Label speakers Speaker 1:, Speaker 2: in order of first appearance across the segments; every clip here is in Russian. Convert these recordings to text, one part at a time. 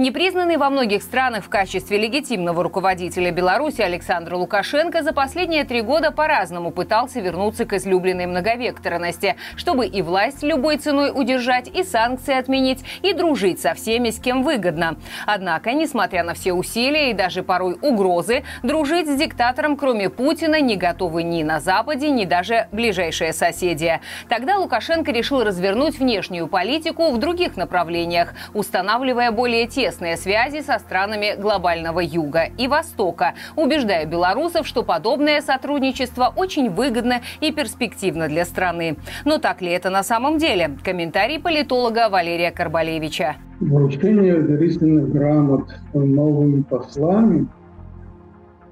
Speaker 1: Непризнанный во многих странах в качестве легитимного руководителя Беларуси Александр Лукашенко за последние три года по-разному пытался вернуться к излюбленной многовекторности, чтобы и власть любой ценой удержать, и санкции отменить, и дружить со всеми, с кем выгодно. Однако, несмотря на все усилия и даже порой угрозы, дружить с диктатором, кроме Путина, не готовы ни на Западе, ни даже ближайшие соседи. Тогда Лукашенко решил развернуть внешнюю политику в других направлениях, устанавливая более тесные тесные связи со странами глобального юга и востока, убеждая белорусов, что подобное сотрудничество очень выгодно и перспективно для страны. Но так ли это на самом деле? Комментарий политолога Валерия Карбалевича.
Speaker 2: Вручение доверительных грамот новыми послами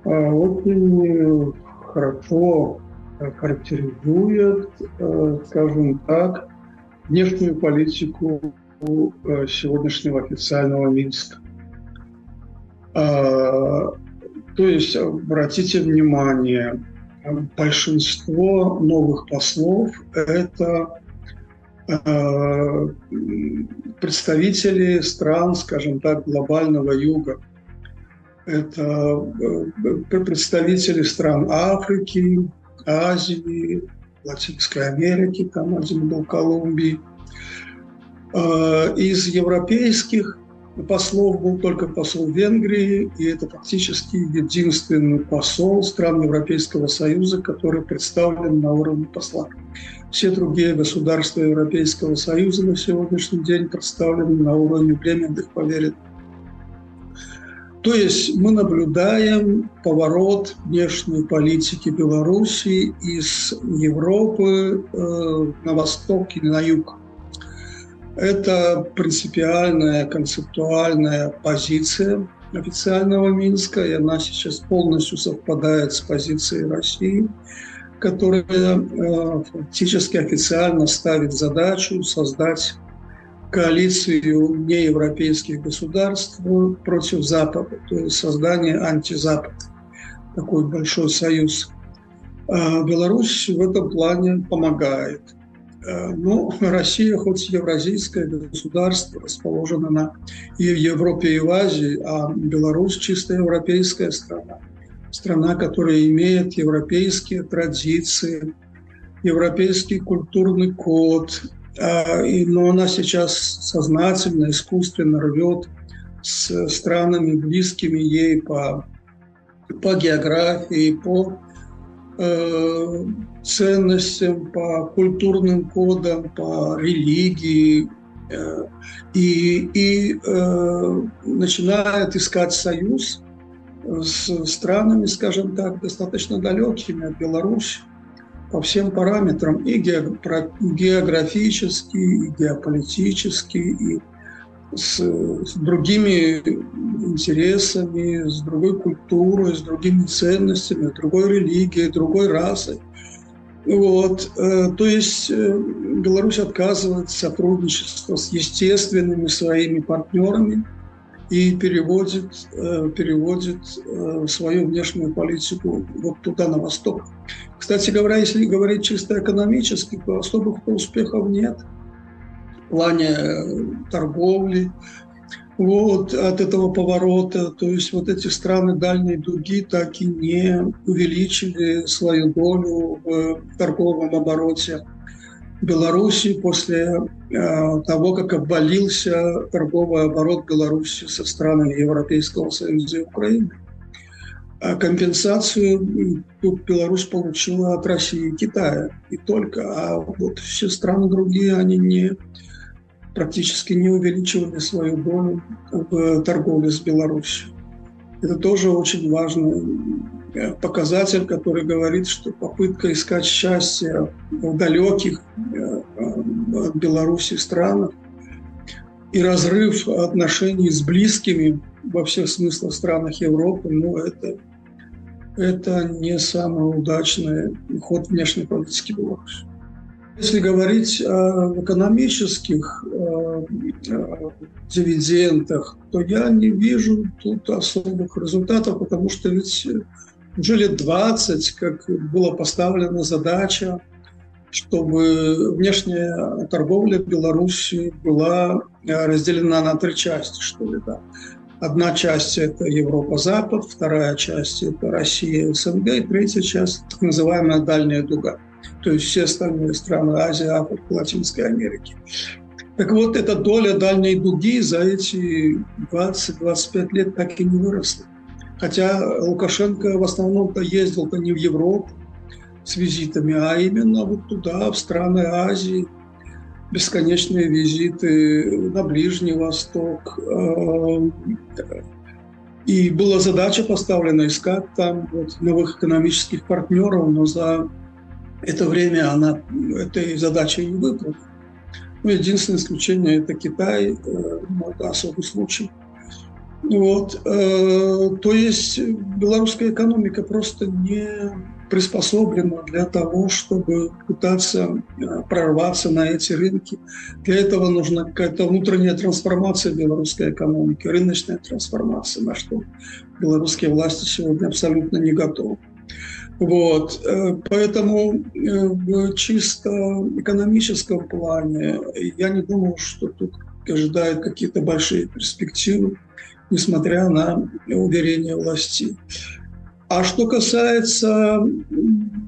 Speaker 2: а, очень хорошо характеризует, э, скажем так, внешнюю политику Э, сегодняшнего официального Минска. А, то есть, обратите внимание, большинство новых послов – это э, представители стран, скажем так, глобального юга. Это э, представители стран Африки, Азии, Латинской Америки, там один был Колумбии – из европейских послов был только посол Венгрии, и это фактически единственный посол стран Европейского Союза, который представлен на уровне посла. Все другие государства Европейского Союза на сегодняшний день представлены на уровне временных поверенных. То есть мы наблюдаем поворот внешней политики Беларуси из Европы э, на восток и на юг. Это принципиальная, концептуальная позиция официального Минска, и она сейчас полностью совпадает с позицией России, которая э, фактически официально ставит задачу создать коалицию неевропейских государств против Запада, то есть создание антизапада, такой большой союз. А Беларусь в этом плане помогает – ну, Россия, хоть евразийское государство, расположено на и в Европе, и в Азии, а Беларусь чисто европейская страна. Страна, которая имеет европейские традиции, европейский культурный код, а, но она сейчас сознательно, искусственно рвет с странами, близкими ей по, по географии, по Э, ценностям, по культурным кодам, по религии, э, и, и э, начинает искать союз с странами, скажем так, достаточно далекими от Беларуси по всем параметрам, и географически, и геополитически, и с, с другими интересами, с другой культурой, с другими ценностями, другой религией, другой расой. Вот. Э, то есть э, Беларусь отказывает сотрудничества с естественными своими партнерами и переводит, э, переводит свою внешнюю политику вот туда, на восток. Кстати говоря, если говорить чисто экономически, то особых успехов нет – плане э, торговли, вот, от этого поворота. То есть вот эти страны дальней дуги так и не увеличили свою долю в торговом обороте Беларуси после э, того, как обвалился торговый оборот Беларуси со странами Европейского Союза и Украины. А компенсацию тут Беларусь получила от России и Китая, и только. А вот все страны другие, они не практически не увеличивали свою долю в торговле с Беларусью. Это тоже очень важный э, показатель, который говорит, что попытка искать счастье в далеких э, от Беларуси странах и разрыв отношений с близкими во всех смыслах странах Европы, ну, это, это не самый удачный ход внешней политики Беларуси. Если говорить о экономических э, э, дивидендах, то я не вижу тут особых результатов, потому что ведь уже лет 20, как была поставлена задача чтобы внешняя торговля Беларуси была разделена на три части, что ли, да. Одна часть – это Европа-Запад, вторая часть – это Россия, СНГ, и третья часть – так называемая дальняя дуга, то есть все остальные страны Азии, Африки, Латинской Америки. Так вот, эта доля дальней дуги за эти 20-25 лет так и не выросла. Хотя Лукашенко в основном-то ездил-то не в Европу с визитами, а именно вот туда, в страны Азии, бесконечные визиты на Ближний Восток. Э, и была задача поставлена искать там вот новых экономических партнеров, но за это время она этой задачей не выполнила. Ну, единственное исключение – это Китай, э, ну, это особый случай. Вот. Э, то есть белорусская экономика просто не приспособлена для того, чтобы пытаться э, прорваться на эти рынки. Для этого нужна какая-то внутренняя трансформация белорусской экономики, рыночная трансформация, на что белорусские власти сегодня абсолютно не готовы. Вот. Э, поэтому э, чисто экономическом плане я не думаю, что тут ожидают какие-то большие перспективы, несмотря на уверения власти. А что касается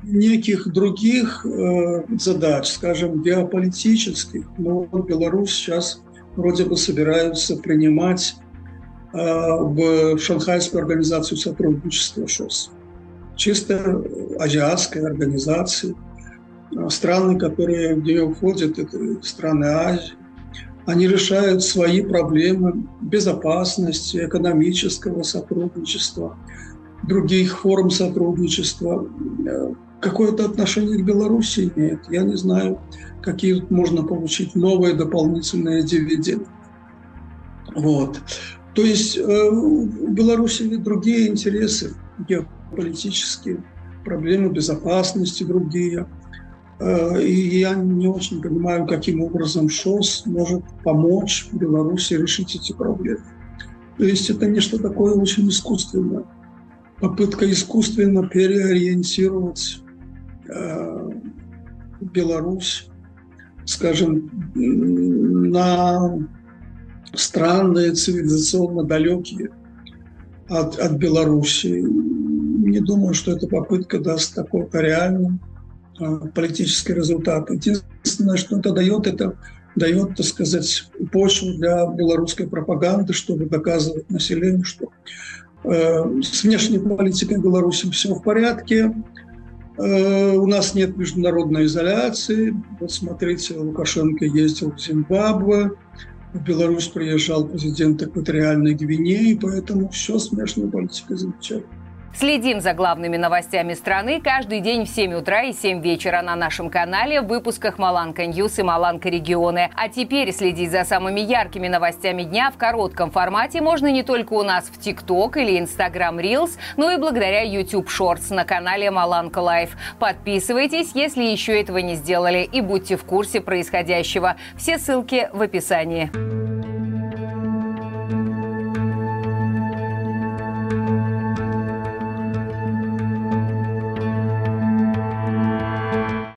Speaker 2: неких других э, задач, скажем, геополитических, ну, Беларусь сейчас вроде бы собираются принимать в Шанхайскую организацию сотрудничества ШОС чисто азиатской организации. Страны, которые в нее входят, это страны Азии. Они решают свои проблемы безопасности, экономического сотрудничества, других форм сотрудничества. Какое-то отношение к Беларуси имеет. Я не знаю, какие можно получить новые дополнительные дивиденды. Вот. То есть э, у Беларуси другие интересы политические проблемы безопасности другие. Э, и я не очень понимаю, каким образом ШОС может помочь Беларуси решить эти проблемы. То есть это нечто такое очень искусственное. Попытка искусственно переориентировать э, Беларусь, скажем, на странные, цивилизационно далекие от, от Беларуси не думаю, что эта попытка даст такой-то реальный а, политический результат. Единственное, что это дает, это дает, так сказать, почву для белорусской пропаганды, чтобы доказывать населению, что э, с внешней политикой Беларуси все в порядке, э, у нас нет международной изоляции. Вот смотрите, Лукашенко ездил в Зимбабве, в Беларусь приезжал президент экваториальной Гвинеи, поэтому все с внешней политикой замечательно.
Speaker 1: Следим за главными новостями страны каждый день в 7 утра и 7 вечера на нашем канале в выпусках Маланка News и Маланка Регионы. А теперь следить за самыми яркими новостями дня в коротком формате можно не только у нас в TikTok или Instagram Reels, но и благодаря YouTube Shorts на канале Маланка Live. Подписывайтесь, если еще этого не сделали, и будьте в курсе происходящего. Все ссылки в описании.